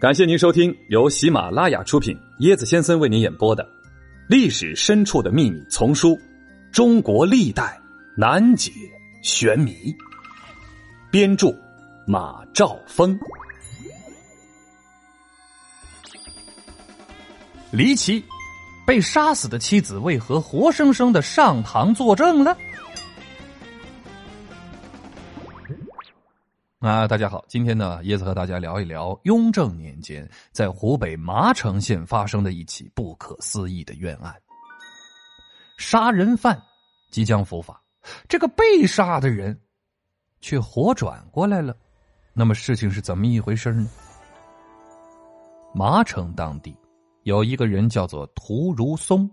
感谢您收听由喜马拉雅出品、椰子先生为您演播的《历史深处的秘密》丛书《中国历代难解玄谜》，编著马兆峰。离奇，被杀死的妻子为何活生生的上堂作证了？啊，大家好，今天呢，椰子和大家聊一聊雍正年间在湖北麻城县发生的一起不可思议的冤案。杀人犯即将伏法，这个被杀的人却活转过来了。那么事情是怎么一回事呢？麻城当地有一个人叫做屠如松，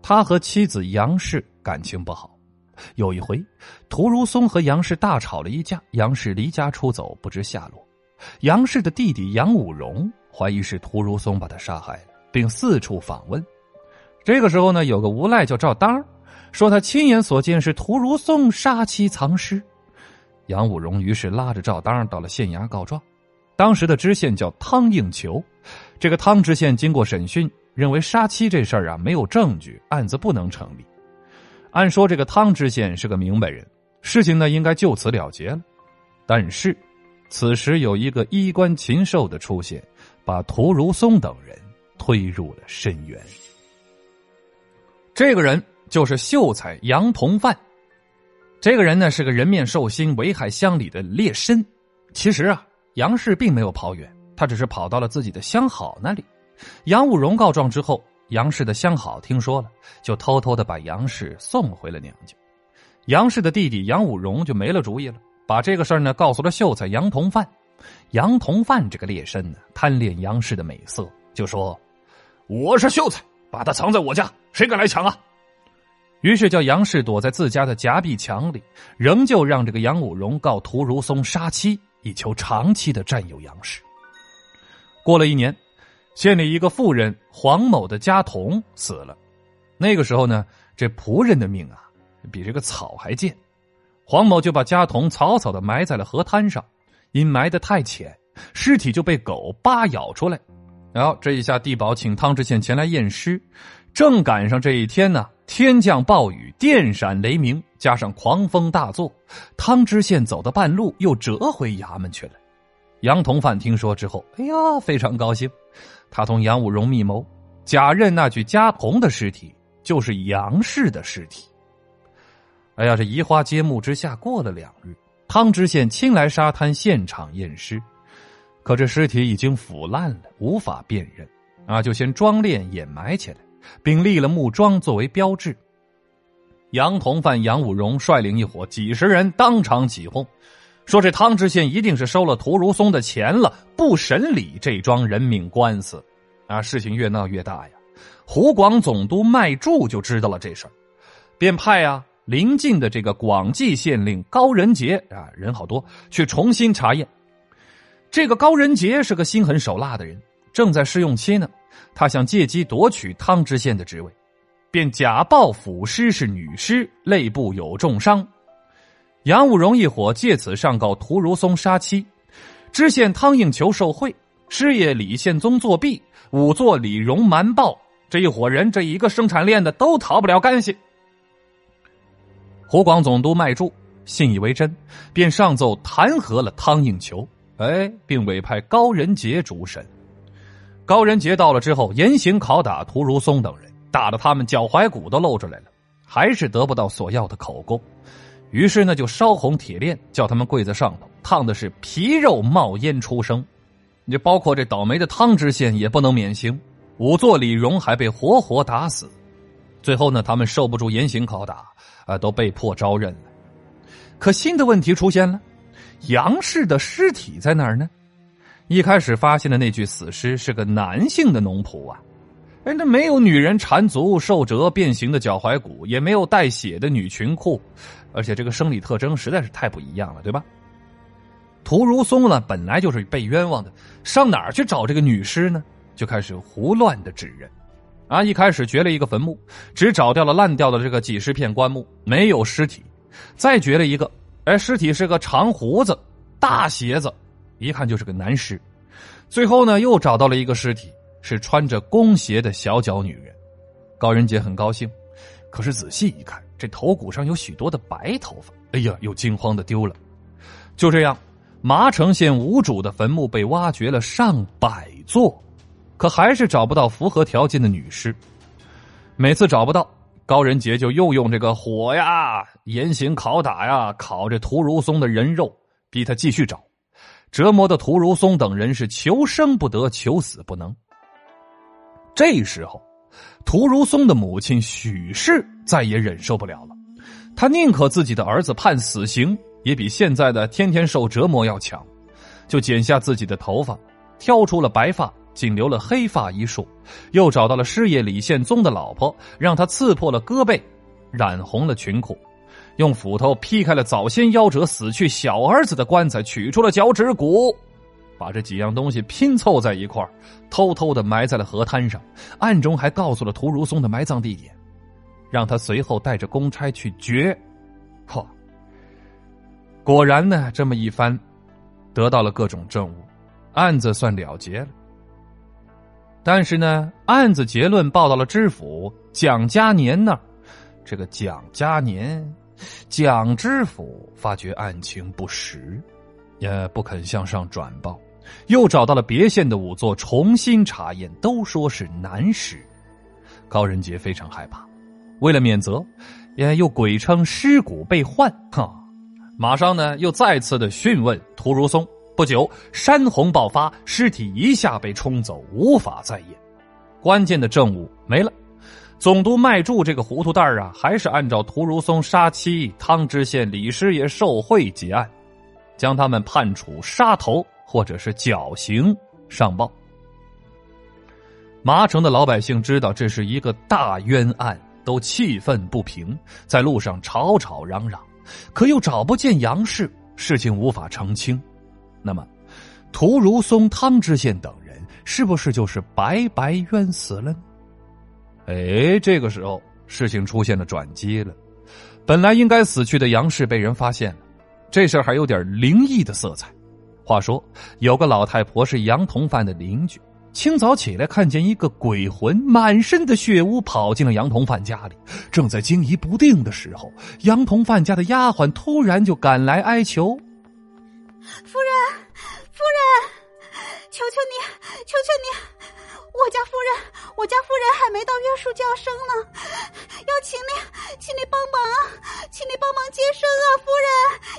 他和妻子杨氏感情不好。有一回，屠如松和杨氏大吵了一架，杨氏离家出走，不知下落。杨氏的弟弟杨武荣怀疑是屠如松把他杀害了，并四处访问。这个时候呢，有个无赖叫赵当，说他亲眼所见是屠如松杀妻藏尸。杨武荣于是拉着赵当到了县衙告状。当时的知县叫汤应求，这个汤知县经过审讯，认为杀妻这事儿啊没有证据，案子不能成立。按说这个汤知县是个明白人，事情呢应该就此了结了。但是，此时有一个衣冠禽兽的出现，把屠如松等人推入了深渊。这个人就是秀才杨同范。这个人呢是个人面兽心、危害乡里的劣绅。其实啊，杨氏并没有跑远，他只是跑到了自己的相好那里。杨武荣告状之后。杨氏的相好听说了，就偷偷的把杨氏送回了娘家。杨氏的弟弟杨武荣就没了主意了，把这个事儿呢告诉了秀才杨同范。杨同范这个劣绅呢，贪恋杨氏的美色，就说：“我是秀才，把他藏在我家，谁敢来抢啊？”于是叫杨氏躲在自家的夹壁墙里，仍旧让这个杨武荣告屠如松杀妻，以求长期的占有杨氏。过了一年。县里一个妇人黄某的家童死了，那个时候呢，这仆人的命啊，比这个草还贱。黄某就把家童草草的埋在了河滩上，因埋的太浅，尸体就被狗扒咬出来。然后这一下地保请汤知县前来验尸，正赶上这一天呢，天降暴雨，电闪雷鸣，加上狂风大作，汤知县走到半路又折回衙门去了。杨同范听说之后，哎呀，非常高兴。他同杨武荣密谋，假认那具家童的尸体就是杨氏的尸体。哎呀，这移花接木之下，过了两日，汤知县亲来沙滩现场验尸，可这尸体已经腐烂了，无法辨认，啊，就先装殓掩埋起来，并立了木桩作为标志。杨同范、杨武荣率领一伙几十人当场起哄。说这汤知县一定是收了屠如松的钱了，不审理这桩人命官司，啊，事情越闹越大呀。湖广总督麦柱就知道了这事儿，便派啊临近的这个广济县令高仁杰啊，人好多，去重新查验。这个高仁杰是个心狠手辣的人，正在试用期呢，他想借机夺取汤知县的职位，便假报府师是女尸，肋部有重伤。杨武荣一伙借此上告屠如松杀妻，知县汤应求受贿，师爷李宪宗作弊，仵作李荣瞒报，这一伙人这一个生产链的都逃不了干系。湖广总督麦柱信以为真，便上奏弹劾了汤应求，哎，并委派高仁杰主审。高仁杰到了之后，严刑拷打屠如松等人，打得他们脚踝骨都露出来了，还是得不到所要的口供。于是呢，就烧红铁链，叫他们跪在上头，烫的是皮肉冒烟出声。你包括这倒霉的汤知县也不能免刑，仵作李荣还被活活打死。最后呢，他们受不住严刑拷打，啊，都被迫招认了。可新的问题出现了，杨氏的尸体在哪儿呢？一开始发现的那具死尸是个男性的农仆啊。人家没有女人缠足、受折、变形的脚踝骨，也没有带血的女裙裤，而且这个生理特征实在是太不一样了，对吧？屠如松呢，本来就是被冤枉的，上哪儿去找这个女尸呢？就开始胡乱的指认，啊，一开始掘了一个坟墓，只找掉了烂掉的这个几十片棺木，没有尸体；再掘了一个，哎，尸体是个长胡子、大鞋子，一看就是个男尸。最后呢，又找到了一个尸体，是穿着弓鞋的小脚女人。高仁杰很高兴，可是仔细一看，这头骨上有许多的白头发，哎呀，又惊慌的丢了。就这样，麻城县无主的坟墓被挖掘了上百座，可还是找不到符合条件的女尸。每次找不到，高仁杰就又用这个火呀、严刑拷打呀，烤着屠如松的人肉，逼他继续找。折磨的屠如松等人是求生不得，求死不能。这时候，屠如松的母亲许氏再也忍受不了了，他宁可自己的儿子判死刑，也比现在的天天受折磨要强。就剪下自己的头发，挑出了白发，仅留了黑发一束，又找到了师爷李宪宗的老婆，让他刺破了胳膊，染红了裙裤。用斧头劈开了早先夭折死去小儿子的棺材，取出了脚趾骨，把这几样东西拼凑在一块偷偷的埋在了河滩上，暗中还告诉了屠如松的埋葬地点，让他随后带着公差去掘。嚯！果然呢，这么一番，得到了各种证物，案子算了结了。但是呢，案子结论报到了知府蒋嘉年那儿，这个蒋嘉年。蒋知府发觉案情不实，也不肯向上转报，又找到了别县的仵作重新查验，都说是男尸。高仁杰非常害怕，为了免责，也又鬼称尸骨被换。哈，马上呢又再次的讯问屠如松。不久，山洪爆发，尸体一下被冲走，无法再验，关键的证物没了。总督麦柱这个糊涂蛋儿啊，还是按照屠如松杀妻、汤知县李师爷受贿结案，将他们判处杀头或者是绞刑上报。麻城的老百姓知道这是一个大冤案，都气愤不平，在路上吵吵嚷嚷，可又找不见杨氏，事情无法澄清。那么，屠如松、汤知县等人是不是就是白白冤死了呢？哎，这个时候事情出现了转机了。本来应该死去的杨氏被人发现了，这事儿还有点灵异的色彩。话说，有个老太婆是杨同范的邻居，清早起来看见一个鬼魂满身的血污跑进了杨同范家里，正在惊疑不定的时候，杨同范家的丫鬟突然就赶来哀求：“夫人，夫人，求求你，求求你！”我家夫人，我家夫人还没到月数就要生呢，要请你，请你帮忙，请你帮忙接生啊，夫人，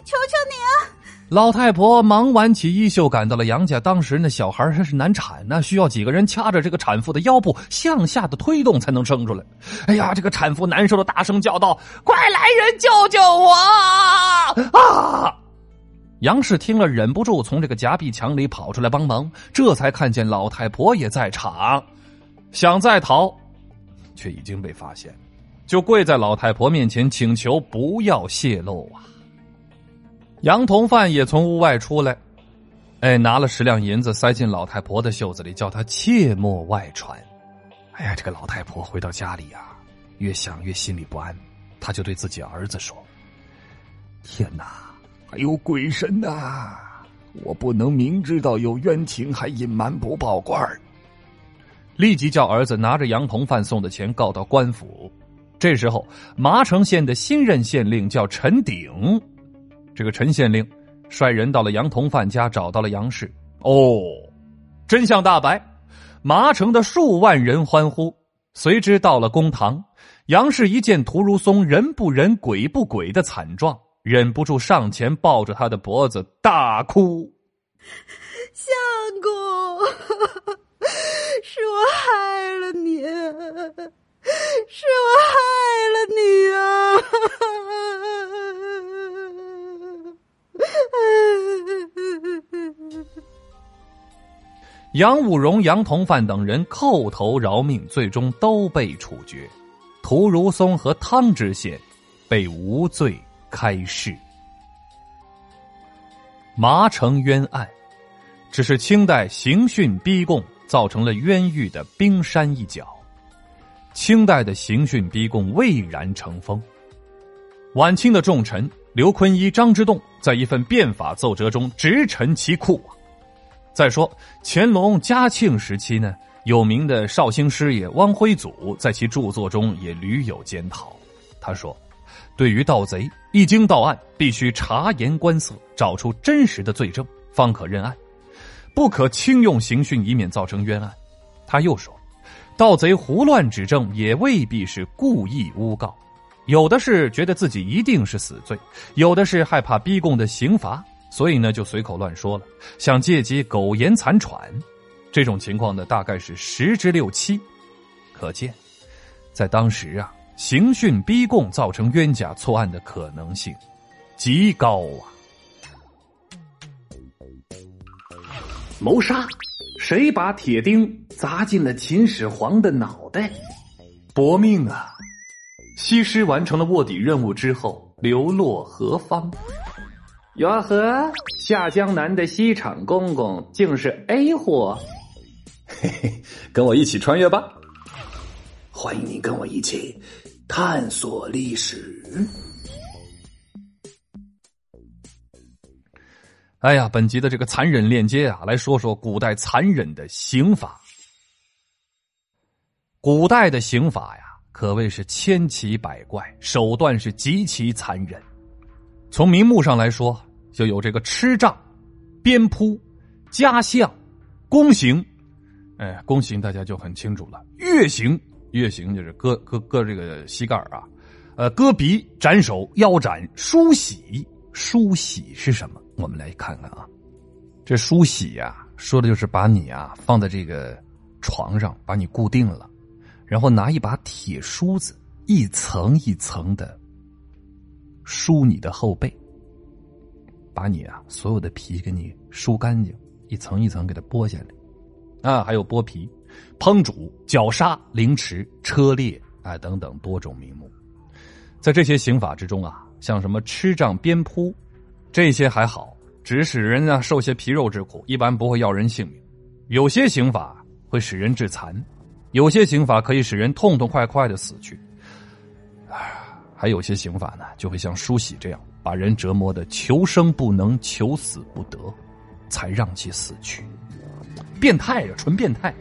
求求你啊！老太婆忙挽起衣袖，赶到了杨家。当时那小孩还是难产呢，需要几个人掐着这个产妇的腰部向下的推动才能生出来。哎呀，这个产妇难受的大声叫道：“快来人救救我！”啊！杨氏听了，忍不住从这个夹壁墙里跑出来帮忙，这才看见老太婆也在场，想再逃，却已经被发现，就跪在老太婆面前请求不要泄露啊。杨同范也从屋外出来，哎，拿了十两银子塞进老太婆的袖子里，叫她切莫外传。哎呀，这个老太婆回到家里呀，越想越心里不安，她就对自己儿子说：“天哪！”还有鬼神呐！我不能明知道有冤情还隐瞒不报官立即叫儿子拿着杨同范送的钱告到官府。这时候，麻城县的新任县令叫陈鼎，这个陈县令率人到了杨同范家，找到了杨氏。哦，真相大白，麻城的数万人欢呼。随之到了公堂，杨氏一见屠如松人不人鬼不鬼的惨状。忍不住上前抱着他的脖子大哭：“相公，是我害了你，是我害了你啊！” 杨武荣、杨同范等人叩头饶命，最终都被处决。屠如松和汤知县被无罪。开释。麻城冤案，只是清代刑讯逼供造成了冤狱的冰山一角。清代的刑讯逼供蔚然成风。晚清的重臣刘坤一、张之洞在一份变法奏折中直陈其酷。再说乾隆、嘉庆时期呢，有名的绍兴师爷汪辉祖在其著作中也屡有检讨。他说：“对于盗贼，一经到案，必须察言观色，找出真实的罪证，方可认案，不可轻用刑讯，以免造成冤案。”他又说：“盗贼胡乱指证，也未必是故意诬告，有的是觉得自己一定是死罪，有的是害怕逼供的刑罚。”所以呢，就随口乱说了，想借机苟延残喘，这种情况呢，大概是十之六七。可见，在当时啊，刑讯逼供造成冤假错案的可能性极高啊。谋杀，谁把铁钉砸进了秦始皇的脑袋？搏命啊！西施完成了卧底任务之后，流落何方？哟呵，下江南的西厂公公竟是 A 货，嘿嘿，跟我一起穿越吧！欢迎你跟我一起探索历史。哎呀，本集的这个残忍链接啊，来说说古代残忍的刑法。古代的刑法呀，可谓是千奇百怪，手段是极其残忍。从名目上来说，就有这个吃杖、鞭扑、夹项、宫刑，哎，宫刑大家就很清楚了。月刑，月刑就是割割割这个膝盖啊，呃，割鼻、斩首、腰斩、梳洗。梳洗是什么？我们来看看啊，这梳洗呀，说的就是把你啊放在这个床上，把你固定了，然后拿一把铁梳子，一层一层的梳你的后背。把你啊所有的皮给你梳干净，一层一层给它剥下来，啊，还有剥皮、烹煮、绞杀、凌迟、车裂啊等等多种名目。在这些刑法之中啊，像什么吃杖、鞭扑，这些还好，只使人啊受些皮肉之苦，一般不会要人性命。有些刑法会使人致残，有些刑法可以使人痛痛快快的死去。啊，还有些刑法呢，就会像梳洗这样。把人折磨的求生不能，求死不得，才让其死去。变态呀，纯变态！